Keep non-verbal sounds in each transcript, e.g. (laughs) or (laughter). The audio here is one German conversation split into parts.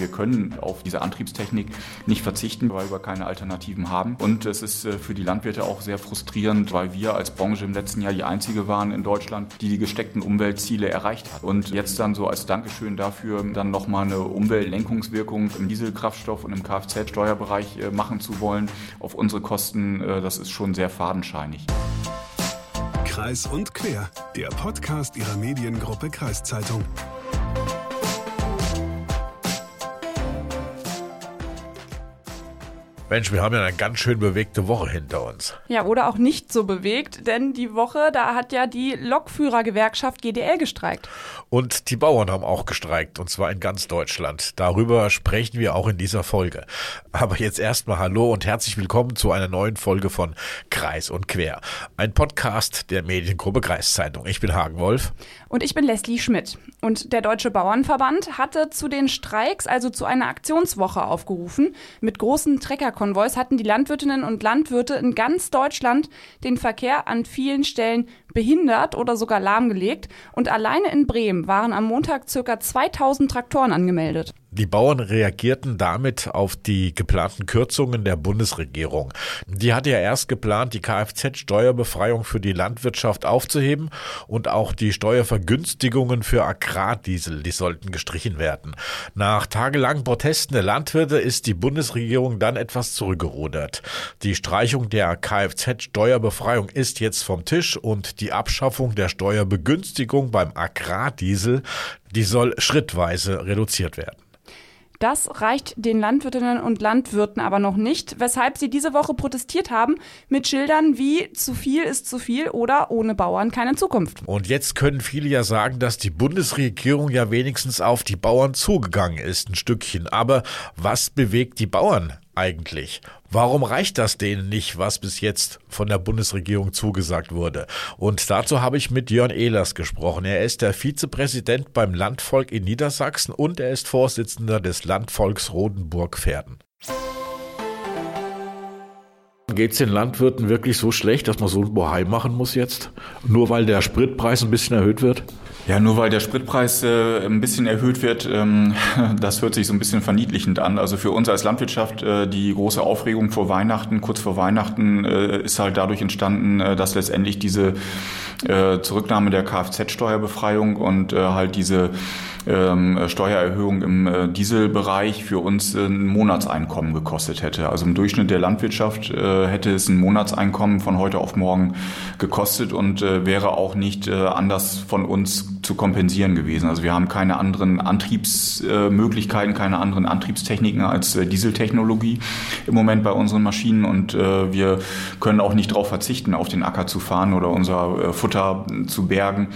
Wir können auf diese Antriebstechnik nicht verzichten, weil wir keine Alternativen haben. Und es ist äh, für die Landwirte auch sehr frustrierend, weil wir als Branche im letzten Jahr die einzige waren in Deutschland, die die gesteckten Umweltziele erreicht hat. Und jetzt dann so als Dankeschön dafür dann nochmal eine Umweltlenkungswirkung im Dieselkraftstoff und im Kfz-Steuerbereich äh, machen zu wollen auf unsere Kosten, äh, das ist schon sehr fadenscheinig. Kreis und Quer, der Podcast Ihrer Mediengruppe Kreiszeitung. Mensch, wir haben ja eine ganz schön bewegte Woche hinter uns. Ja, oder auch nicht so bewegt, denn die Woche, da hat ja die Lokführergewerkschaft GDL gestreikt. Und die Bauern haben auch gestreikt, und zwar in ganz Deutschland. Darüber sprechen wir auch in dieser Folge. Aber jetzt erstmal Hallo und herzlich willkommen zu einer neuen Folge von Kreis und Quer. Ein Podcast der Mediengruppe Kreiszeitung. Ich bin Hagen Wolf. Und ich bin Leslie Schmidt. Und der Deutsche Bauernverband hatte zu den Streiks, also zu einer Aktionswoche aufgerufen. Mit großen Treckerkonvois hatten die Landwirtinnen und Landwirte in ganz Deutschland den Verkehr an vielen Stellen behindert oder sogar lahmgelegt. Und alleine in Bremen waren am Montag circa 2000 Traktoren angemeldet. Die Bauern reagierten damit auf die geplanten Kürzungen der Bundesregierung. Die hatte ja erst geplant, die Kfz-Steuerbefreiung für die Landwirtschaft aufzuheben und auch die Steuervergünstigungen für Agrardiesel, die sollten gestrichen werden. Nach tagelangen Protesten der Landwirte ist die Bundesregierung dann etwas zurückgerudert. Die Streichung der Kfz-Steuerbefreiung ist jetzt vom Tisch und die Abschaffung der Steuerbegünstigung beim Agrardiesel, die soll schrittweise reduziert werden. Das reicht den Landwirtinnen und Landwirten aber noch nicht, weshalb sie diese Woche protestiert haben mit Schildern wie zu viel ist zu viel oder ohne Bauern keine Zukunft. Und jetzt können viele ja sagen, dass die Bundesregierung ja wenigstens auf die Bauern zugegangen ist, ein Stückchen. Aber was bewegt die Bauern eigentlich? Warum reicht das denen nicht, was bis jetzt von der Bundesregierung zugesagt wurde? Und dazu habe ich mit Jörn Ehlers gesprochen. Er ist der Vizepräsident beim Landvolk in Niedersachsen und er ist Vorsitzender des Landvolks Rodenburg-Pferden. Geht es den Landwirten wirklich so schlecht, dass man so ein Bohai machen muss jetzt? Nur weil der Spritpreis ein bisschen erhöht wird? Ja, nur weil der Spritpreis äh, ein bisschen erhöht wird, ähm, (laughs) das hört sich so ein bisschen verniedlichend an. Also für uns als Landwirtschaft äh, die große Aufregung vor Weihnachten, kurz vor Weihnachten, äh, ist halt dadurch entstanden, äh, dass letztendlich diese äh, Zurücknahme der Kfz-Steuerbefreiung und äh, halt diese ähm, Steuererhöhung im Dieselbereich für uns ein Monatseinkommen gekostet hätte. Also im Durchschnitt der Landwirtschaft hätte es ein Monatseinkommen von heute auf morgen gekostet und wäre auch nicht anders von uns zu kompensieren gewesen. Also wir haben keine anderen Antriebsmöglichkeiten, keine anderen Antriebstechniken als äh, Dieseltechnologie im Moment bei unseren Maschinen und äh, wir können auch nicht darauf verzichten, auf den Acker zu fahren oder unser Futter zu bergen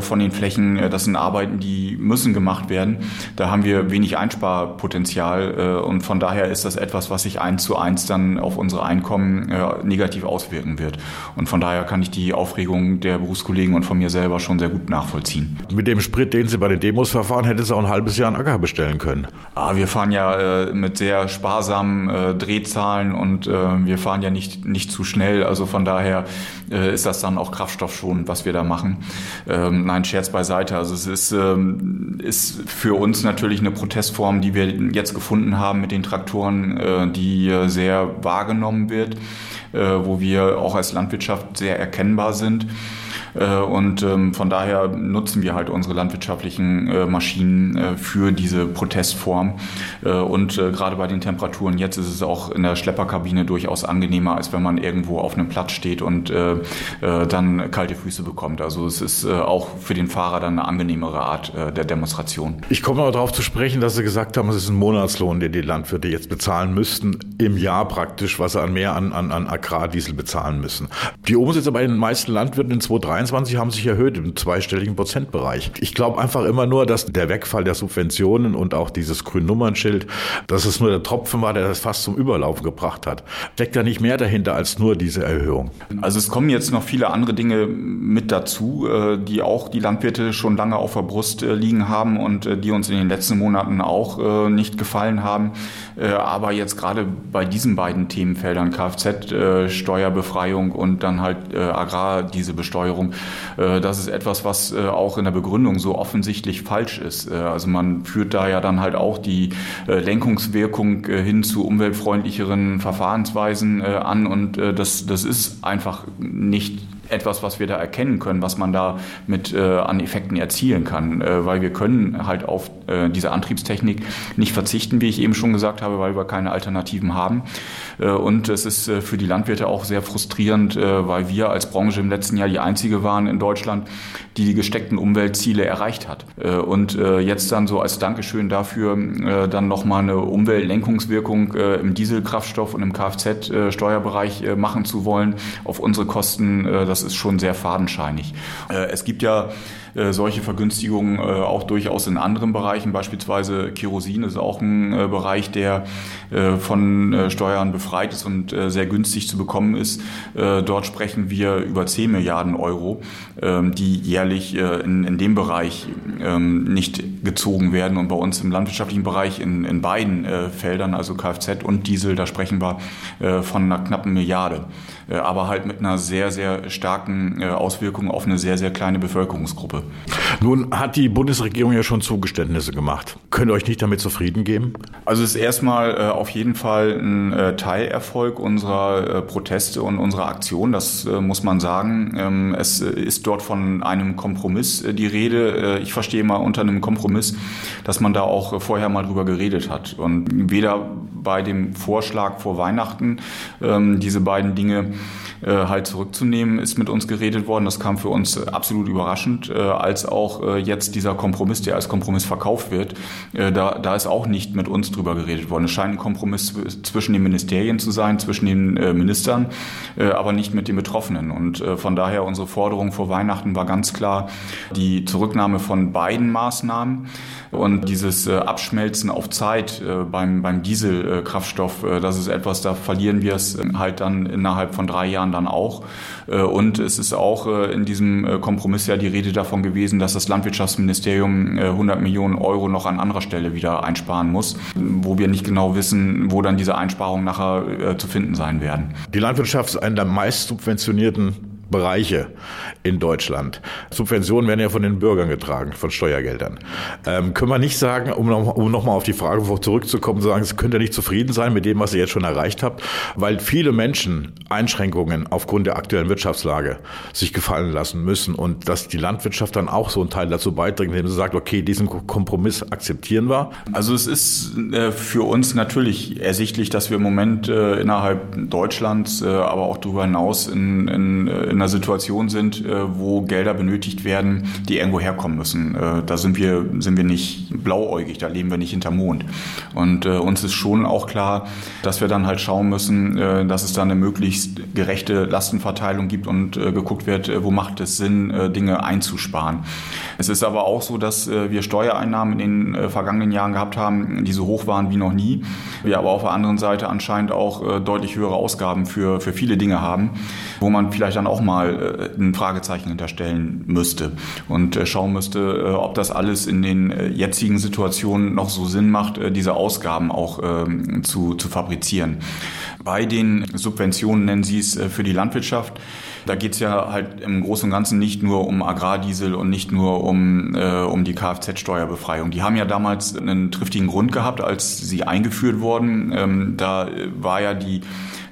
von den Flächen. Das sind Arbeiten, die müssen gemacht werden. Da haben wir wenig Einsparpotenzial äh, und von daher ist das etwas, was sich eins zu eins dann auf unsere Einkommen äh, negativ auswirken wird. Und von daher kann ich die Aufregung der Berufskollegen und von mir selber schon sehr gut nachvollziehen. Mit dem Sprit, den Sie bei den Demos verfahren, hätte Sie auch ein halbes Jahr einen Acker bestellen können. Ah, wir fahren ja äh, mit sehr sparsamen äh, Drehzahlen und äh, wir fahren ja nicht, nicht zu schnell. Also von daher äh, ist das dann auch Kraftstoff schon, was wir da machen. Ähm, nein, Scherz beiseite. Also es ist ähm, ist für uns natürlich eine Protestform, die wir jetzt gefunden haben mit den Traktoren, äh, die sehr wahrgenommen wird, äh, wo wir auch als Landwirtschaft sehr erkennbar sind. Äh, und ähm, von daher nutzen wir halt unsere landwirtschaftlichen äh, Maschinen äh, für diese Protestform. Und gerade bei den Temperaturen jetzt ist es auch in der Schlepperkabine durchaus angenehmer, als wenn man irgendwo auf einem Platz steht und dann kalte Füße bekommt. Also es ist auch für den Fahrer dann eine angenehmere Art der Demonstration. Ich komme aber darauf zu sprechen, dass Sie gesagt haben, es ist ein Monatslohn, den die Landwirte jetzt bezahlen müssten, im Jahr praktisch, was sie an mehr an, an, an Agrardiesel bezahlen müssen. Die Umsätze bei den meisten Landwirten in 2023 2023 haben sich erhöht im zweistelligen Prozentbereich. Ich glaube einfach immer nur, dass der Wegfall der Subventionen und auch dieses Grünnummernschild, dass es nur der Tropfen war, der das fast zum Überlaufen gebracht hat. Steckt da nicht mehr dahinter als nur diese Erhöhung? Also es kommen jetzt noch viele andere Dinge mit dazu, äh, die auch die Landwirte schon lange auf der Brust äh, liegen haben und äh, die uns in den letzten Monaten auch nicht gefallen haben. Aber jetzt gerade bei diesen beiden Themenfeldern Kfz-Steuerbefreiung und dann halt Agrardiesebesteuerung das ist etwas, was auch in der Begründung so offensichtlich falsch ist. Also man führt da ja dann halt auch die Lenkungswirkung hin zu umweltfreundlicheren Verfahrensweisen an und das, das ist einfach nicht etwas, was wir da erkennen können, was man da mit äh, an Effekten erzielen kann, äh, weil wir können halt auf äh, diese Antriebstechnik nicht verzichten, wie ich eben schon gesagt habe, weil wir keine Alternativen haben. Äh, und es ist äh, für die Landwirte auch sehr frustrierend, äh, weil wir als Branche im letzten Jahr die einzige waren in Deutschland, die die gesteckten Umweltziele erreicht hat. Und jetzt dann so als Dankeschön dafür dann nochmal eine Umweltlenkungswirkung im Dieselkraftstoff und im Kfz-Steuerbereich machen zu wollen auf unsere Kosten, das ist schon sehr fadenscheinig. Es gibt ja äh, solche Vergünstigungen äh, auch durchaus in anderen Bereichen, beispielsweise Kerosin ist auch ein äh, Bereich, der von Steuern befreit ist und sehr günstig zu bekommen ist. Dort sprechen wir über 10 Milliarden Euro, ähm, die jährlich in, in dem Bereich ähm, nicht gezogen werden. Und bei uns im landwirtschaftlichen Bereich in, in beiden Feldern, also Kfz und Diesel, da sprechen wir von einer knappen Milliarde. Aber halt mit einer sehr, sehr starken Auswirkung auf eine sehr, sehr kleine Bevölkerungsgruppe. Nun hat die Bundesregierung ja schon Zugeständnisse gemacht. Könnt ihr euch nicht damit zufrieden geben? Also es ist erstmal äh, auf jeden Fall ein äh, Teilerfolg unserer äh, Proteste und unserer Aktion. Das äh, muss man sagen. Ähm, es ist dort von einem Kompromiss äh, die Rede. Äh, ich verstehe mal unter einem Kompromiss, dass man da auch vorher mal drüber geredet hat. Und weder bei dem Vorschlag vor Weihnachten ähm, diese beiden Dinge halt zurückzunehmen, ist mit uns geredet worden. Das kam für uns absolut überraschend als auch äh, jetzt dieser Kompromiss, der als Kompromiss verkauft wird, äh, da, da ist auch nicht mit uns drüber geredet worden. Es scheint ein Kompromiss zwischen den Ministerien zu sein, zwischen den äh, Ministern, aber nicht mit den Betroffenen. Und von daher unsere Forderung vor Weihnachten war ganz klar die Zurücknahme von beiden Maßnahmen und dieses Abschmelzen auf Zeit beim, beim Dieselkraftstoff, das ist etwas, da verlieren wir es halt dann innerhalb von drei Jahren dann auch. Und es ist auch in diesem Kompromiss ja die Rede davon gewesen, dass das Landwirtschaftsministerium 100 äh, Millionen Euro noch an anderer Stelle wieder einsparen muss, wo wir nicht genau wissen, wo dann diese Einsparungen nachher äh, zu finden sein werden. Die Landwirtschaft ist eine der meist subventionierten Bereiche in Deutschland. Subventionen werden ja von den Bürgern getragen, von Steuergeldern. Ähm, können wir nicht sagen, um, um nochmal auf die Frage zurückzukommen, sagen, Sie könnt ja nicht zufrieden sein mit dem, was ihr jetzt schon erreicht habt, weil viele Menschen Einschränkungen aufgrund der aktuellen Wirtschaftslage sich gefallen lassen müssen und dass die Landwirtschaft dann auch so einen Teil dazu beiträgt, indem sie sagt, okay, diesen Kompromiss akzeptieren wir. Also es ist äh, für uns natürlich ersichtlich, dass wir im Moment äh, innerhalb Deutschlands, äh, aber auch darüber hinaus in, in, in einer Situation sind, äh, wo Gelder benötigt werden, die irgendwo herkommen müssen. Äh, da sind wir, sind wir nicht blauäugig, da leben wir nicht hinterm Mond. Und äh, uns ist schon auch klar, dass wir dann halt schauen müssen, dass es da eine möglichst gerechte Lastenverteilung gibt und geguckt wird, wo macht es Sinn, Dinge einzusparen. Es ist aber auch so, dass wir Steuereinnahmen in den vergangenen Jahren gehabt haben, die so hoch waren wie noch nie. Wir aber auf der anderen Seite anscheinend auch deutlich höhere Ausgaben für, für viele Dinge haben, wo man vielleicht dann auch mal äh, ein Fragezeichen hinterstellen müsste und äh, schauen müsste, äh, ob das alles in den jetzigen Situationen noch so Sinn macht, diese Ausgaben auch ähm, zu, zu fabrizieren. Bei den Subventionen nennen Sie es für die Landwirtschaft. Da geht es ja halt im Großen und Ganzen nicht nur um Agrardiesel und nicht nur um, äh, um die Kfz-Steuerbefreiung. Die haben ja damals einen triftigen Grund gehabt, als sie eingeführt wurden. Ähm, da war ja die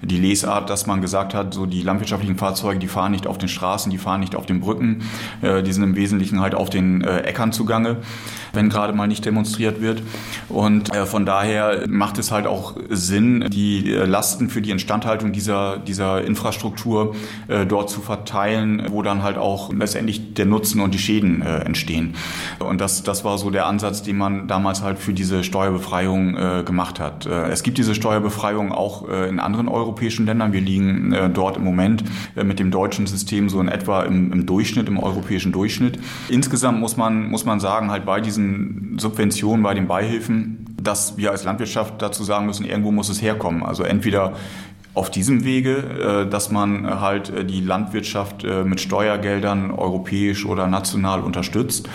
die Lesart, dass man gesagt hat, so die landwirtschaftlichen Fahrzeuge, die fahren nicht auf den Straßen, die fahren nicht auf den Brücken, äh, die sind im Wesentlichen halt auf den äh, Äckern zugange, wenn gerade mal nicht demonstriert wird. Und äh, von daher macht es halt auch Sinn, die Lasten für die Instandhaltung dieser, dieser Infrastruktur dort zu verteilen, wo dann halt auch letztendlich der Nutzen und die Schäden entstehen. Und das, das war so der Ansatz, den man damals halt für diese Steuerbefreiung gemacht hat. Es gibt diese Steuerbefreiung auch in anderen Euro europäischen Ländern. Wir liegen äh, dort im Moment äh, mit dem deutschen System so in etwa im, im, Durchschnitt, im europäischen Durchschnitt. Insgesamt muss man, muss man sagen, halt bei diesen Subventionen, bei den Beihilfen, dass wir als Landwirtschaft dazu sagen müssen, irgendwo muss es herkommen. Also entweder auf diesem Wege, dass man halt die Landwirtschaft mit Steuergeldern europäisch oder national unterstützt.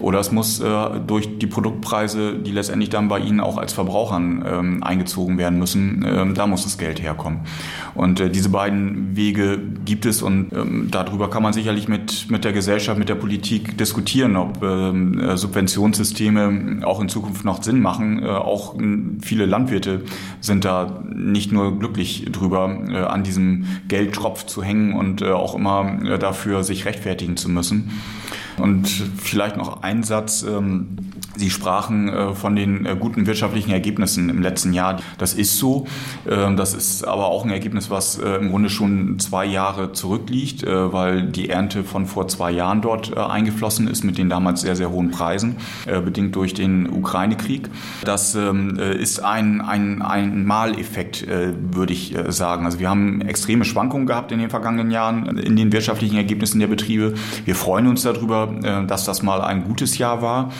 Oder es muss äh, durch die Produktpreise, die letztendlich dann bei Ihnen auch als Verbrauchern ähm, eingezogen werden müssen, ähm, da muss das Geld herkommen. Und äh, diese beiden Wege gibt es und ähm, darüber kann man sicherlich mit, mit der Gesellschaft, mit der Politik diskutieren, ob ähm, äh, Subventionssysteme auch in Zukunft noch Sinn machen. Äh, auch viele Landwirte sind da nicht nur glücklich drüber, äh, an diesem Geldtropf zu hängen und äh, auch immer äh, dafür sich rechtfertigen zu müssen. Und vielleicht noch ein Satz. Ähm, Sie sprachen äh, von den äh, guten wirtschaftlichen Ergebnissen im letzten Jahr. Das ist so. Ähm, das ist aber auch ein Ergebnis, was äh, im Grunde schon zwei Jahre zurückliegt, weil die Ernte von vor zwei Jahren dort eingeflossen ist mit den damals sehr, sehr hohen Preisen, bedingt durch den Ukraine-Krieg. Das ähm, ist ein, ein, ein Maleffekt, würde ich sagen. Also wir haben extreme Schwankungen gehabt in den vergangenen Jahren in den wirtschaftlichen Ergebnissen der Betriebe. Wir freuen uns darüber, dass das mal ein gutes Jahr war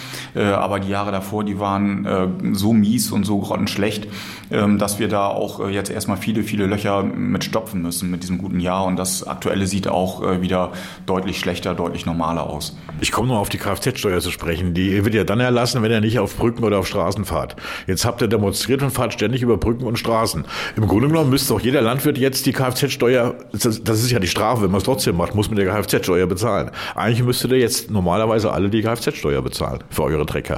aber die Jahre davor, die waren äh, so mies und so grottenschlecht, ähm, dass wir da auch äh, jetzt erstmal viele, viele Löcher mit stopfen müssen mit diesem guten Jahr. Und das aktuelle sieht auch äh, wieder deutlich schlechter, deutlich normaler aus. Ich komme noch auf die Kfz-Steuer zu sprechen. Die wird ja dann erlassen, wenn er nicht auf Brücken oder auf Straßen fahrt. Jetzt habt ihr demonstriert und fahrt ständig über Brücken und Straßen. Im Grunde genommen müsste auch jeder Landwirt jetzt die Kfz-Steuer, das ist ja die Strafe, wenn man es trotzdem macht, muss man der Kfz-Steuer bezahlen. Eigentlich müsstet ihr jetzt normalerweise alle die Kfz-Steuer bezahlen für eure Trecker.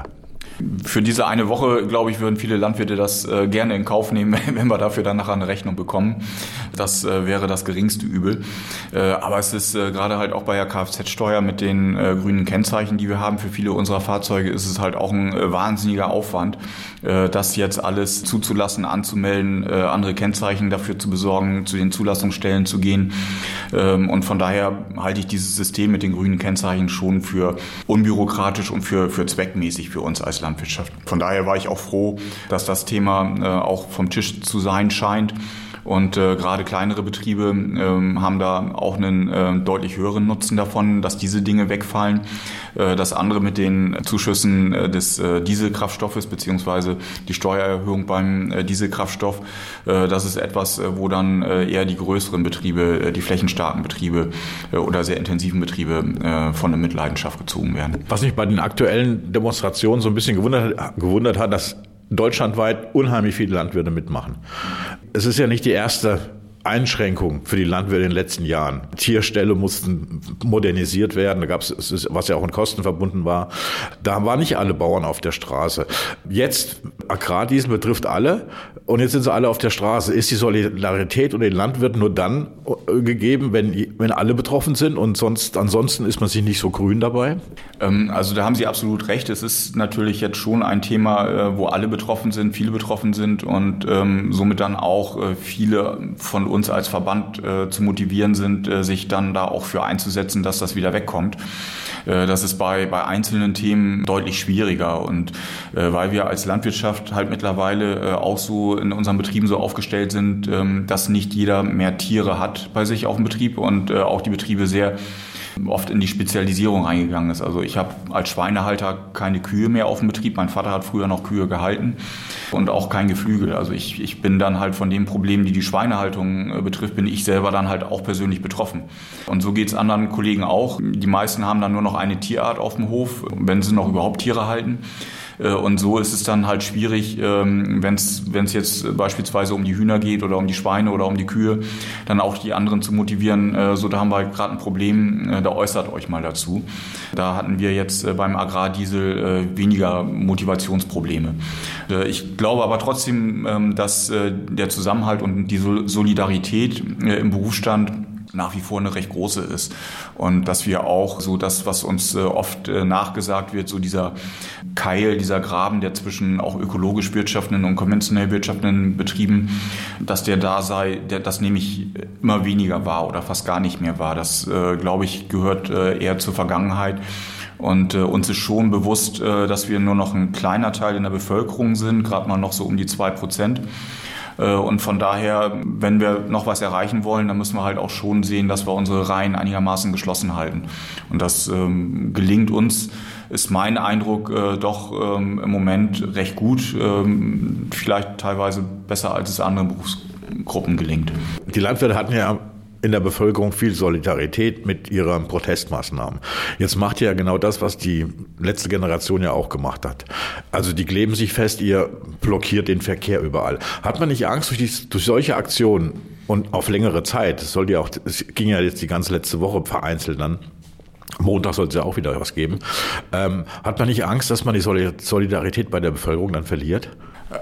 Für diese eine Woche, glaube ich, würden viele Landwirte das äh, gerne in Kauf nehmen, (laughs) wenn wir dafür dann nachher eine Rechnung bekommen. Das äh, wäre das geringste Übel. Äh, aber es ist äh, gerade halt auch bei der Kfz-Steuer mit den äh, grünen Kennzeichen, die wir haben für viele unserer Fahrzeuge, ist es halt auch ein äh, wahnsinniger Aufwand, das jetzt alles zuzulassen, anzumelden, andere Kennzeichen dafür zu besorgen, zu den Zulassungsstellen zu gehen. Ähm, und von daher halte ich dieses System mit den grünen Kennzeichen schon für unbürokratisch und für, für zweckmäßig für uns als. Landwirtschaft. Von daher war ich auch froh, dass das Thema äh, auch vom Tisch zu sein scheint. Und äh, gerade kleinere Betriebe ähm, haben da auch einen äh, deutlich höheren Nutzen davon, dass diese Dinge wegfallen. Äh, das andere mit den Zuschüssen äh, des äh, Dieselkraftstoffes beziehungsweise die Steuererhöhung beim äh, Dieselkraftstoff, äh, das ist etwas, äh, wo dann äh, eher die größeren Betriebe, äh, die flächenstarken Betriebe äh, oder sehr intensiven Betriebe äh, von der Mitleidenschaft gezogen werden. Was mich bei den aktuellen Demonstrationen so ein bisschen gewundert, gewundert hat, dass deutschlandweit unheimlich viele Landwirte mitmachen. Es ist ja nicht die erste Einschränkung für die Landwirte in den letzten Jahren. Tierställe mussten modernisiert werden, da gab es, was ja auch in Kosten verbunden war. Da waren nicht alle Bauern auf der Straße. Jetzt, Agrardiesel betrifft alle und jetzt sind sie alle auf der Straße. Ist die Solidarität unter den Landwirten nur dann äh, gegeben, wenn, wenn alle betroffen sind und sonst, ansonsten ist man sich nicht so grün dabei? Ähm, also da haben Sie absolut recht. Es ist natürlich jetzt schon ein Thema, äh, wo alle betroffen sind, viele betroffen sind und ähm, somit dann auch äh, viele von uns als Verband zu motivieren sind, sich dann da auch für einzusetzen, dass das wieder wegkommt. Äh, das ist bei, bei einzelnen Themen deutlich schwieriger. Und äh, weil wir als Landwirtschaft halt mittlerweile äh, auch so in unseren Betrieben so aufgestellt sind, ähm, dass nicht jeder mehr Tiere hat bei sich auf dem Betrieb und äh, auch die Betriebe sehr oft in die Spezialisierung reingegangen ist. Also ich habe als Schweinehalter keine Kühe mehr auf dem Betrieb. Mein Vater hat früher noch Kühe gehalten und auch kein Geflügel. Also ich, ich bin dann halt von den Problemen, die die Schweinehaltung äh, betrifft, bin ich selber dann halt auch persönlich betroffen. Und so geht es anderen Kollegen auch. Die meisten haben dann nur noch eine Tierart auf dem Hof, wenn sie noch überhaupt Tiere halten. Äh, und so ist es dann halt schwierig, ähm, wenn es jetzt beispielsweise um die Hühner geht oder um die Schweine oder um die Kühe, dann auch die anderen zu motivieren. Äh, so, da haben wir gerade ein Problem, äh, da äußert euch mal dazu. Da hatten wir jetzt beim Agrardiesel weniger Motivationsprobleme. Ich glaube aber trotzdem, ähm, dass der Zusammenhalt und die Solidarität im Berufsstand nach wie vor eine recht große ist. Und dass wir auch so das, was uns äh, oft äh, nachgesagt wird, so dieser Keil, dieser Graben, der zwischen auch ökologisch wirtschaftenden und konventionell wirtschaftenden Betrieben, dass der da sei, der, das nehme ich immer weniger wahr oder fast gar nicht mehr wahr. Das, äh, glaube ich, gehört eher zur Vergangenheit. Und äh, uns ist schon bewusst, äh, dass wir nur noch ein kleiner Teil in der Bevölkerung sind, gerade mal noch so um die zwei Prozent. Äh, und von daher, wenn wir noch was erreichen wollen, dann müssen wir halt auch schon sehen, dass wir unsere Reihen einigermaßen geschlossen halten. Und das ähm, gelingt uns, ist mein Eindruck äh, doch ähm, im Moment recht gut, ähm, vielleicht teilweise besser als es andere Berufs Gruppen gelingt. Die Landwirte hatten ja in der Bevölkerung viel Solidarität mit ihren Protestmaßnahmen. Jetzt macht ihr ja genau das, was die letzte Generation ja auch gemacht hat. Also die kleben sich fest, ihr blockiert den Verkehr überall. Hat man nicht Angst durch, die, durch solche Aktionen und auf längere Zeit, es soll ja auch, es ging ja jetzt die ganze letzte Woche vereinzelt dann, Montag soll es ja auch wieder was geben. Ähm, hat man nicht Angst, dass man die Solidarität bei der Bevölkerung dann verliert?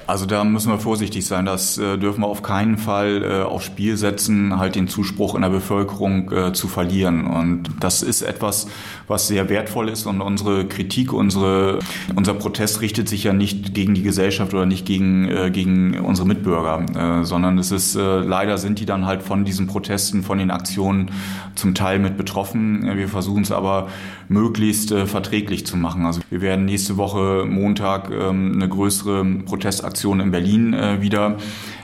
Also da müssen wir vorsichtig sein. Das äh, dürfen wir auf keinen Fall äh, aufs Spiel setzen, halt den Zuspruch in der Bevölkerung äh, zu verlieren. Und das ist etwas, was sehr wertvoll ist. Und unsere Kritik, unsere, unser Protest richtet sich ja nicht gegen die Gesellschaft oder nicht gegen, äh, gegen unsere Mitbürger, äh, sondern es ist äh, leider sind die dann halt von diesen Protesten, von den Aktionen zum Teil mit betroffen. Wir versuchen es aber möglichst äh, verträglich zu machen. Also wir werden nächste Woche Montag ähm, eine größere Protest Protestaktion in Berlin äh, wieder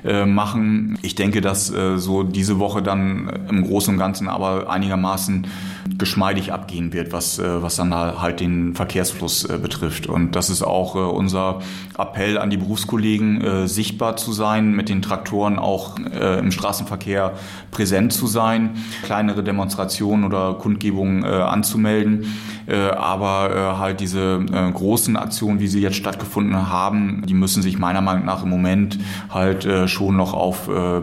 äh, machen. Ich denke, dass äh, so diese Woche dann im Großen und Ganzen aber einigermaßen geschmeidig abgehen wird, was, äh, was dann halt den Verkehrsfluss äh, betrifft. Und das ist auch äh, unser Appell an die Berufskollegen, sichtbar zu sein, mit den Traktoren auch im Straßenverkehr präsent zu sein, kleinere Demonstrationen oder Kundgebungen anzumelden. Aber halt diese großen Aktionen, wie sie jetzt stattgefunden haben, die müssen sich meiner Meinung nach im Moment halt schon noch auf äh,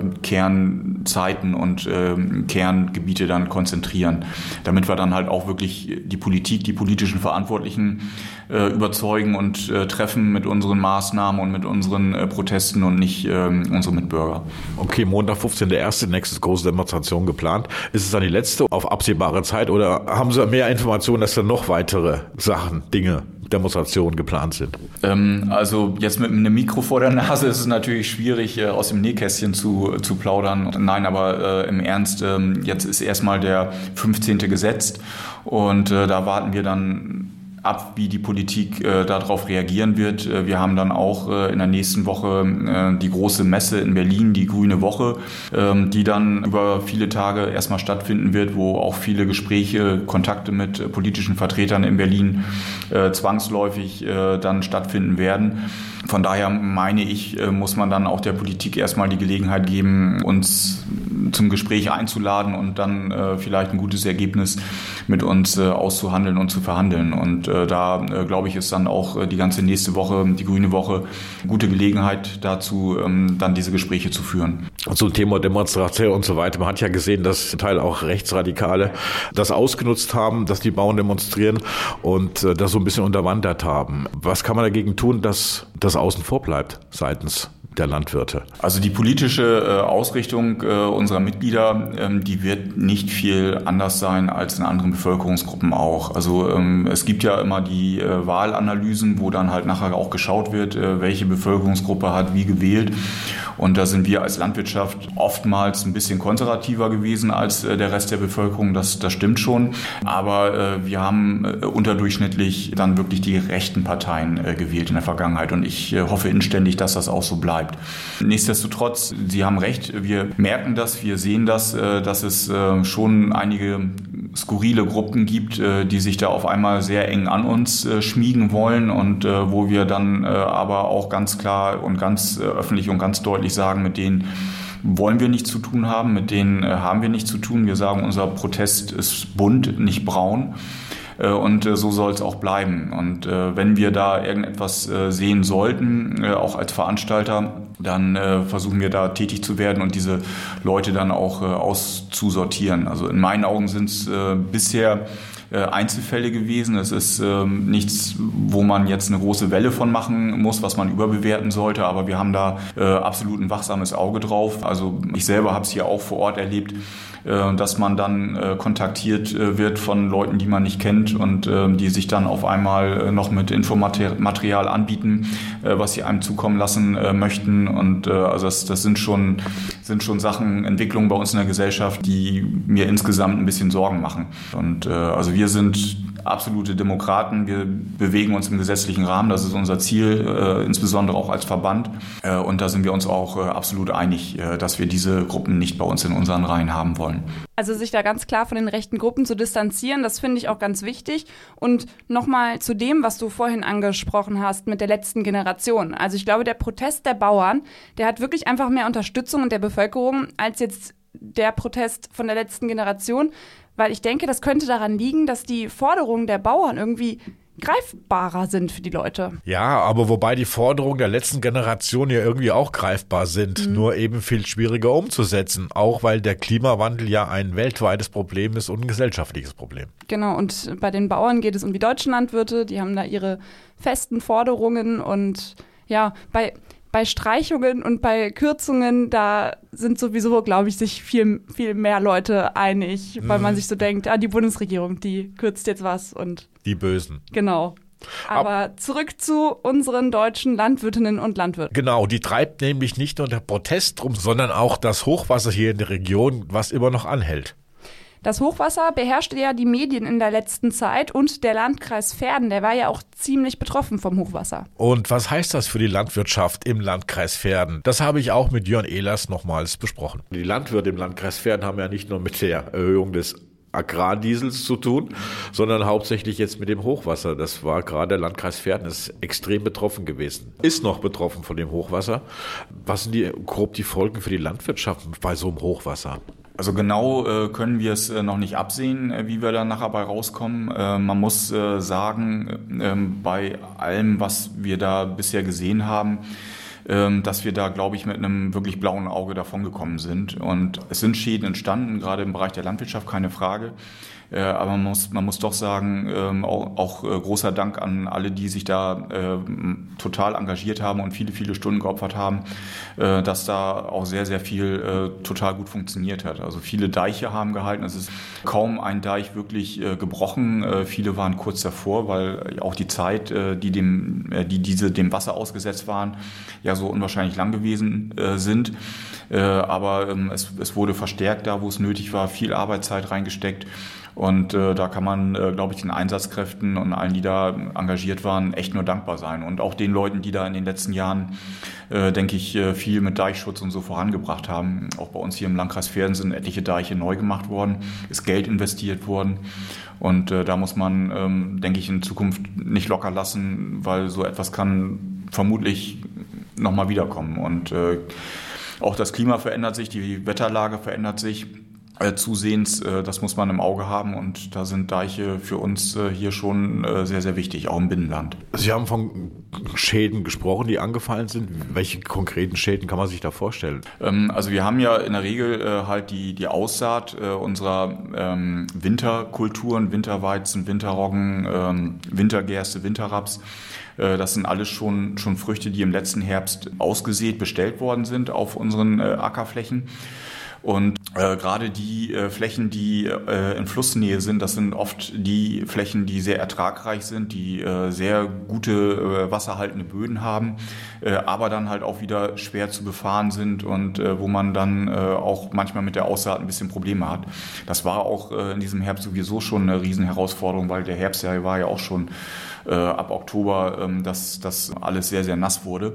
Kernzeiten und äh, Kerngebiete dann konzentrieren, damit wir dann halt auch wirklich die Politik, die politischen Verantwortlichen äh, überzeugen und äh, treffen mit unseren Maßnahmen und mit unseren äh, Protesten und nicht äh, unsere Mitbürger. Okay, Montag 15.01. nächste große Demonstration geplant. Ist es dann die letzte auf absehbare Zeit oder haben Sie mehr Informationen, dass da noch weitere Sachen, Dinge Demonstrationen geplant sind? Ähm, also jetzt mit einem Mikro vor der Nase ist es natürlich schwierig, äh, aus dem Nähkästchen zu, zu plaudern. Nein, aber äh, im Ernst, äh, jetzt ist erstmal der 15. gesetzt und äh, da warten wir dann ab, wie die Politik äh, darauf reagieren wird. Äh, wir haben dann auch äh, in der nächsten Woche äh, die große Messe in Berlin, die Grüne Woche, ähm, die dann über viele Tage erstmal stattfinden wird, wo auch viele Gespräche, Kontakte mit äh, politischen Vertretern in Berlin äh, zwangsläufig äh, dann stattfinden werden. Von daher meine ich, äh, muss man dann auch der Politik erstmal die Gelegenheit geben, uns zum Gespräch einzuladen und dann äh, vielleicht ein gutes Ergebnis mit uns äh, auszuhandeln und zu verhandeln. Und da glaube ich, ist dann auch die ganze nächste Woche, die Grüne Woche, gute Gelegenheit dazu, ähm, dann diese Gespräche zu führen. Zum Thema Demonstration und so weiter. Man hat ja gesehen, dass Teil auch Rechtsradikale das ausgenutzt haben, dass die Bauern demonstrieren und das so ein bisschen unterwandert haben. Was kann man dagegen tun, dass das außen vor bleibt seitens der Landwirte? Also die politische äh, Ausrichtung äh, unserer Mitglieder, ähm, die wird nicht viel anders sein als in anderen Bevölkerungsgruppen auch. Also ähm, es gibt ja immer die äh, Wahlanalysen, wo dann halt nachher auch geschaut wird, welche Bevölkerungsgruppe hat wie gewählt. Und da sind wir als Landwirtschaft oftmals ein bisschen konservativer gewesen als der Rest der Bevölkerung. Das, das stimmt schon. Aber wir haben unterdurchschnittlich dann wirklich die rechten Parteien gewählt in der Vergangenheit. Und ich hoffe inständig, dass das auch so bleibt. Nichtsdestotrotz, Sie haben recht, wir merken das, wir sehen das, äh, dass es äh, schon einige skurrile Gruppen gibt, äh, die sich da auf einmal sehr eng an uns schmiegen wollen und wo wir dann aber auch ganz klar und ganz öffentlich und ganz deutlich sagen, mit denen wollen wir nichts zu tun haben, mit denen haben wir nichts zu tun. Wir sagen, unser Protest ist bunt, nicht braun. Äh, und äh, so soll es auch bleiben. Und äh, wenn wir da irgendetwas sehen sollten, auch als Veranstalter, dann versuchen wir da tätig zu werden und diese Leute dann auch auszusortieren. Also in meinen Augen sind es bisher Einzelfälle gewesen. Es ist ähm, nichts, wo man jetzt eine große Welle von machen muss, was man überbewerten sollte, aber wir haben da äh, absolut ein wachsames Auge drauf. Also ich selber habe es hier auch vor Ort erlebt, äh, dass man dann äh, kontaktiert äh, wird von Leuten, die man nicht kennt und die sich dann auf einmal noch mit Infomaterial anbieten, was sie einem zukommen lassen möchten. Und also das, das sind schon sind schon Sachen, Entwicklungen bei uns in der Gesellschaft, die mir insgesamt ein bisschen Sorgen machen. Und also wir sind absolute Demokraten. Wir bewegen uns im gesetzlichen Rahmen. Das ist unser Ziel, äh, insbesondere auch als Verband. Äh, und da sind wir uns auch äh, absolut einig, äh, dass wir diese Gruppen nicht bei uns in unseren Reihen haben wollen. Also sich da ganz klar von den rechten Gruppen zu distanzieren, das finde ich auch ganz wichtig. Und nochmal zu dem, was du vorhin angesprochen hast mit der letzten Generation. Also ich glaube, der Protest der Bauern, der hat wirklich einfach mehr Unterstützung in der Bevölkerung als jetzt der Protest von der letzten Generation, weil ich denke, das könnte daran liegen, dass die Forderungen der Bauern irgendwie greifbarer sind für die Leute. Ja, aber wobei die Forderungen der letzten Generation ja irgendwie auch greifbar sind, mhm. nur eben viel schwieriger umzusetzen, auch weil der Klimawandel ja ein weltweites Problem ist und ein gesellschaftliches Problem. Genau, und bei den Bauern geht es um die deutschen Landwirte, die haben da ihre festen Forderungen und ja, bei bei Streichungen und bei Kürzungen, da sind sowieso, glaube ich, sich viel, viel mehr Leute einig, weil mhm. man sich so denkt, ah, die Bundesregierung, die kürzt jetzt was und. Die Bösen. Genau. Aber zurück zu unseren deutschen Landwirtinnen und Landwirten. Genau, die treibt nämlich nicht nur der Protest drum, sondern auch das Hochwasser hier in der Region, was immer noch anhält. Das Hochwasser beherrschte ja die Medien in der letzten Zeit und der Landkreis Verden, der war ja auch ziemlich betroffen vom Hochwasser. Und was heißt das für die Landwirtschaft im Landkreis Verden? Das habe ich auch mit Jörn Ehlers nochmals besprochen. Die Landwirte im Landkreis Verden haben ja nicht nur mit der Erhöhung des Agrardiesels zu tun, sondern hauptsächlich jetzt mit dem Hochwasser. Das war gerade der Landkreis Verden ist extrem betroffen gewesen. Ist noch betroffen von dem Hochwasser. Was sind die grob die Folgen für die Landwirtschaft bei so einem Hochwasser? Also genau äh, können wir es äh, noch nicht absehen, äh, wie wir da nachher bei rauskommen. Äh, man muss äh, sagen, ähm, bei allem, was wir da bisher gesehen haben, ähm, dass wir da, glaube ich, mit einem wirklich blauen Auge davongekommen sind. Und es sind Schäden entstanden, gerade im Bereich der Landwirtschaft, keine Frage. Äh, aber man muss, man muss doch sagen, ähm, auch, auch äh, großer Dank an alle, die sich da äh, total engagiert haben und viele, viele Stunden geopfert haben, äh, dass da auch sehr, sehr viel äh, total gut funktioniert hat. Also viele Deiche haben gehalten. Es ist kaum ein Deich wirklich äh, gebrochen. Äh, viele waren kurz davor, weil auch die Zeit, äh, die dem, äh, die diese dem Wasser ausgesetzt waren, ja so unwahrscheinlich lang gewesen äh, sind. Äh, aber ähm, es, es wurde verstärkt da, wo es nötig war, viel Arbeitszeit reingesteckt. Und äh, da kann man, äh, glaube ich, den Einsatzkräften und allen, die da engagiert waren, echt nur dankbar sein. Und auch den Leuten, die da in den letzten Jahren, äh, denke ich, äh, viel mit Deichschutz und so vorangebracht haben. Auch bei uns hier im Landkreis Pferden sind etliche Deiche neu gemacht worden, ist Geld investiert worden. Und äh, da muss man, ähm, denke ich, in Zukunft nicht locker lassen, weil so etwas kann vermutlich nochmal wiederkommen. Und äh, auch das Klima verändert sich, die Wetterlage verändert sich zusehends, äh, das muss man im Auge haben und da sind Deiche für uns äh, hier schon äh, sehr, sehr wichtig, auch im Binnenland. Sie haben von Schäden gesprochen, die angefallen sind. Welche konkreten Schäden kann man sich da vorstellen? Ähm, also wir haben ja in der Regel halt die, die Aussaat unserer ähm, Winterkulturen, Winterweizen, Winterroggen, ähm, Wintergerste, Winterraps. Das sind alles schon, schon Früchte, die im letzten Herbst ausgesät, bestellt worden sind auf unseren Ackerflächen. Und äh, gerade die äh, Flächen, die äh, in Flussnähe sind, das sind oft die Flächen, die sehr ertragreich sind, die äh, sehr gute äh, wasserhaltende Böden haben, äh, aber dann halt auch wieder schwer zu befahren sind und äh, wo man dann äh, auch manchmal mit der Aussaat ein bisschen Probleme hat. Das war auch äh, in diesem Herbst sowieso schon eine Riesenherausforderung, weil der Herbst ja war ja auch schon äh, ab Oktober, ähm, dass das alles sehr, sehr nass wurde.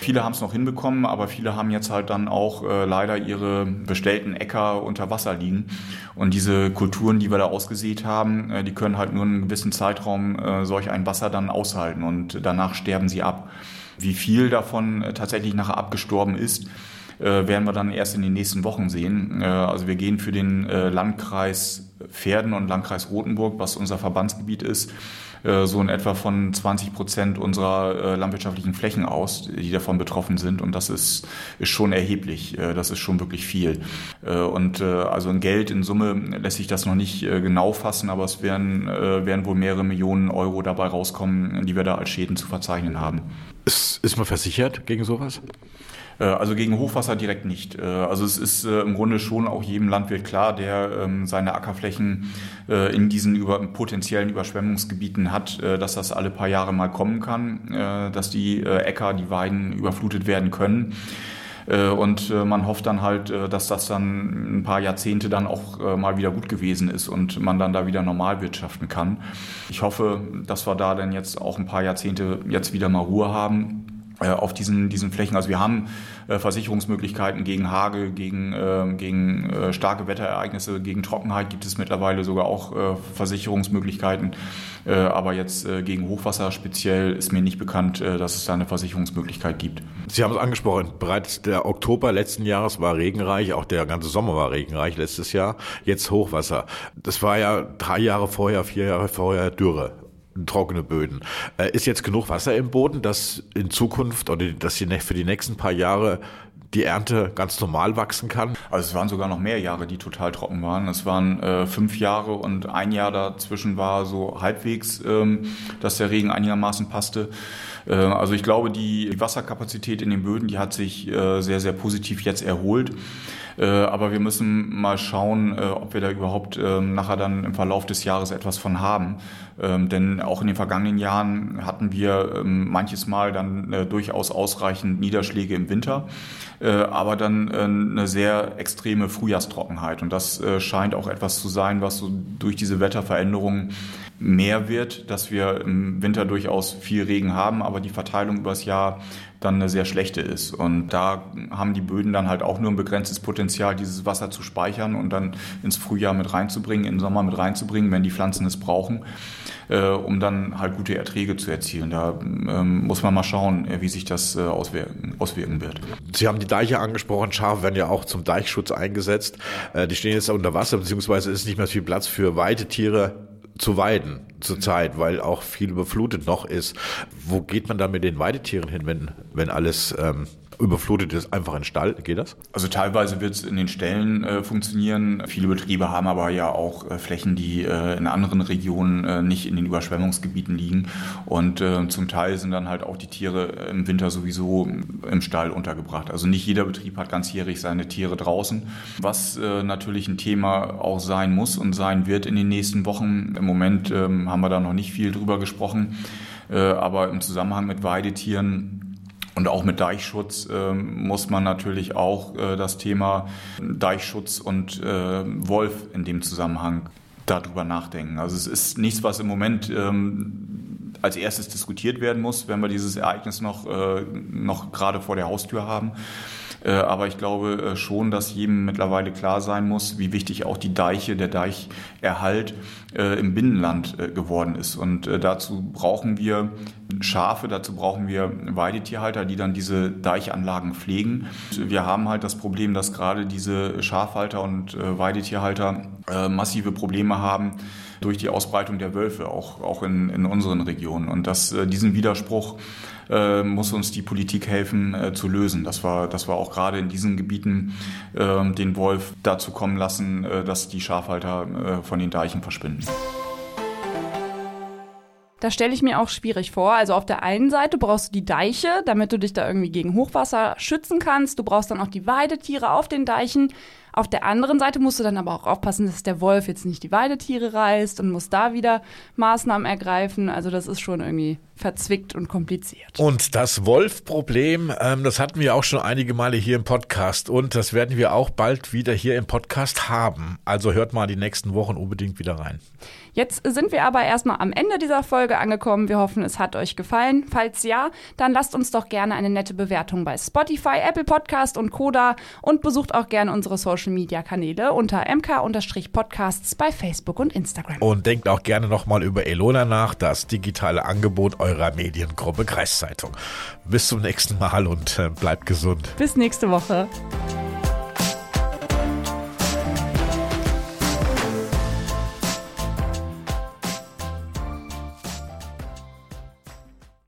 Viele haben es noch hinbekommen, aber viele haben jetzt halt dann auch äh, leider ihre bestellten Äcker unter Wasser liegen. Und diese Kulturen, die wir da ausgesät haben, äh, die können halt nur einen gewissen Zeitraum äh, solch ein Wasser dann aushalten und danach sterben sie ab. Wie viel davon äh, tatsächlich nachher abgestorben ist, äh, werden wir dann erst in den nächsten Wochen sehen. Äh, also wir gehen für den Landkreis Pferden und Landkreis Rothenburg, was unser Verbandsgebiet ist, äh, so in etwa von 20 Prozent unserer äh, landwirtschaftlichen Flächen aus, die davon betroffen sind. Und das ist, ist schon erheblich. Äh, das ist schon wirklich viel. Und also in Geld, in Summe lässt sich das noch nicht genau fassen, aber es werden, werden wohl mehrere Millionen Euro dabei rauskommen, die wir da als Schäden zu verzeichnen haben. Ist, ist man versichert gegen sowas? Äh, also gegen Hochwasser direkt nicht. Äh, also es ist äh, im Grunde schon auch jedem Landwirt klar, der ähm, seine Ackerflächen in diesen über, potenziellen Überschwemmungsgebieten hat, dass das alle paar Jahre mal kommen kann, dass die Äcker, die Weiden überflutet werden können. Und man hofft dann halt, dass das dann ein paar Jahrzehnte dann auch mal wieder gut gewesen ist und man dann da wieder normal wirtschaften kann. Ich hoffe, dass wir da dann jetzt auch ein paar Jahrzehnte jetzt wieder mal Ruhe haben auf diesen, diesen Flächen. Also wir haben äh, Versicherungsmöglichkeiten gegen Hagel, gegen, äh, gegen äh, starke Wetterereignisse, gegen Trockenheit gibt es mittlerweile sogar auch äh, Versicherungsmöglichkeiten. Äh, aber jetzt äh, gegen Hochwasser speziell ist mir nicht bekannt, dass es da eine Versicherungsmöglichkeit gibt. Sie haben es angesprochen, bereits der Oktober letzten Jahres war regenreich, auch der ganze Sommer war regenreich letztes Jahr, jetzt Hochwasser. Das war ja drei Jahre vorher, vier Jahre vorher Dürre trockene Böden. Äh, ist jetzt genug Wasser im Boden, dass in Zukunft oder dass für die nächsten paar Jahre die Ernte ganz normal wachsen kann? Also es waren sogar noch mehr Jahre, die total trocken waren. Es waren äh, fünf Jahre und ein Jahr dazwischen war so halbwegs, ähm, dass der Regen einigermaßen passte. Äh, also ich glaube, die, die, Wasserkapazität in den Böden, die hat sich äh, sehr, sehr positiv jetzt erholt. Äh, aber wir müssen mal schauen, äh, ob wir da überhaupt ähm, nachher dann im Verlauf des Jahres etwas von haben. Ähm, denn auch in den vergangenen Jahren hatten wir ähm, manches Mal dann äh, durchaus ausreichend Niederschläge im Winter, aber dann eine sehr extreme Frühjahrstrockenheit. Und das scheint auch etwas zu sein, was so durch diese Wetterveränderungen mehr wird, dass wir im Winter durchaus viel Regen haben, aber die Verteilung übers Jahr dann eine sehr schlechte ist. Und da haben die Böden dann halt auch nur ein begrenztes Potenzial, dieses Wasser zu speichern und dann ins Frühjahr mit reinzubringen, im Sommer mit reinzubringen, wenn die Pflanzen es brauchen, äh, um dann halt gute Erträge zu erzielen. Da ähm, muss man mal schauen, äh, wie sich das äh, auswirken, auswirken wird. Sie haben die Deiche angesprochen. Schafe werden ja auch zum Deichschutz eingesetzt. Äh, die stehen jetzt unter Wasser, beziehungsweise ist nicht mehr viel Platz für Weidetiere zu weiden zurzeit, weil auch viel überflutet noch ist. Wo geht man dann mit den Weidetieren hin, wenn, wenn alles ähm, überflutet ist, einfach in Stall. Geht das? Also teilweise wird es in den Ställen äh, funktionieren. Viele Betriebe haben aber ja auch äh, Flächen, die äh, in anderen Regionen äh, nicht in den Überschwemmungsgebieten liegen. Und äh, zum Teil sind dann halt auch die Tiere im Winter sowieso im Stall untergebracht. Also nicht jeder Betrieb hat ganzjährig seine Tiere draußen. Was äh, natürlich ein Thema auch sein muss und sein wird in den nächsten Wochen. Im Moment ähm, haben wir da noch nicht viel drüber gesprochen. aber im Zusammenhang mit Weidetieren und auch mit Deichschutz äh, muss man natürlich auch äh, das Thema Deichschutz und äh, Wolf in dem Zusammenhang darüber nachdenken. Also es ist nichts, was im Moment ähm, als erstes diskutiert werden muss, wenn wir dieses Ereignis noch, äh, noch gerade vor der Haustür haben. Äh, aber ich glaube äh, schon, dass jedem mittlerweile klar sein muss, wie wichtig auch die Deiche, der Deicherhalt äh, im Binnenland geworden ist. Und dazu brauchen wir Schafe, dazu brauchen wir Weidetierhalter, die dann diese Deichanlagen pflegen. Wir haben halt das Problem, dass gerade diese Schafhalter und Weidetierhalter massive Probleme haben, durch die Ausbreitung der Wölfe, auch, auch in, in unseren Regionen. Und dass diesen Widerspruch äh, muss uns die Politik helfen äh, zu lösen. Das war, das war auch gerade in diesen Gebieten äh, den Wolf dazu kommen lassen, äh, dass die Schafhalter äh, von den Deichen verschwinden. Das stelle ich mir auch schwierig vor. Also auf der einen Seite brauchst du die Deiche, damit du dich da irgendwie gegen Hochwasser schützen kannst. Du brauchst dann auch die Weidetiere auf den Deichen. Auf der anderen Seite musst du dann aber auch aufpassen, dass der Wolf jetzt nicht die Weidetiere reißt und muss da wieder Maßnahmen ergreifen. Also das ist schon irgendwie verzwickt und kompliziert. Und das Wolf-Problem, ähm, das hatten wir auch schon einige Male hier im Podcast und das werden wir auch bald wieder hier im Podcast haben. Also hört mal die nächsten Wochen unbedingt wieder rein. Jetzt sind wir aber erstmal am Ende dieser Folge angekommen. Wir hoffen, es hat euch gefallen. Falls ja, dann lasst uns doch gerne eine nette Bewertung bei Spotify, Apple Podcast und Koda und besucht auch gerne unsere Social Media Kanäle unter mk-podcasts bei Facebook und Instagram. Und denkt auch gerne nochmal über Elona nach, das digitale Angebot eurer Mediengruppe Kreiszeitung. Bis zum nächsten Mal und äh, bleibt gesund. Bis nächste Woche.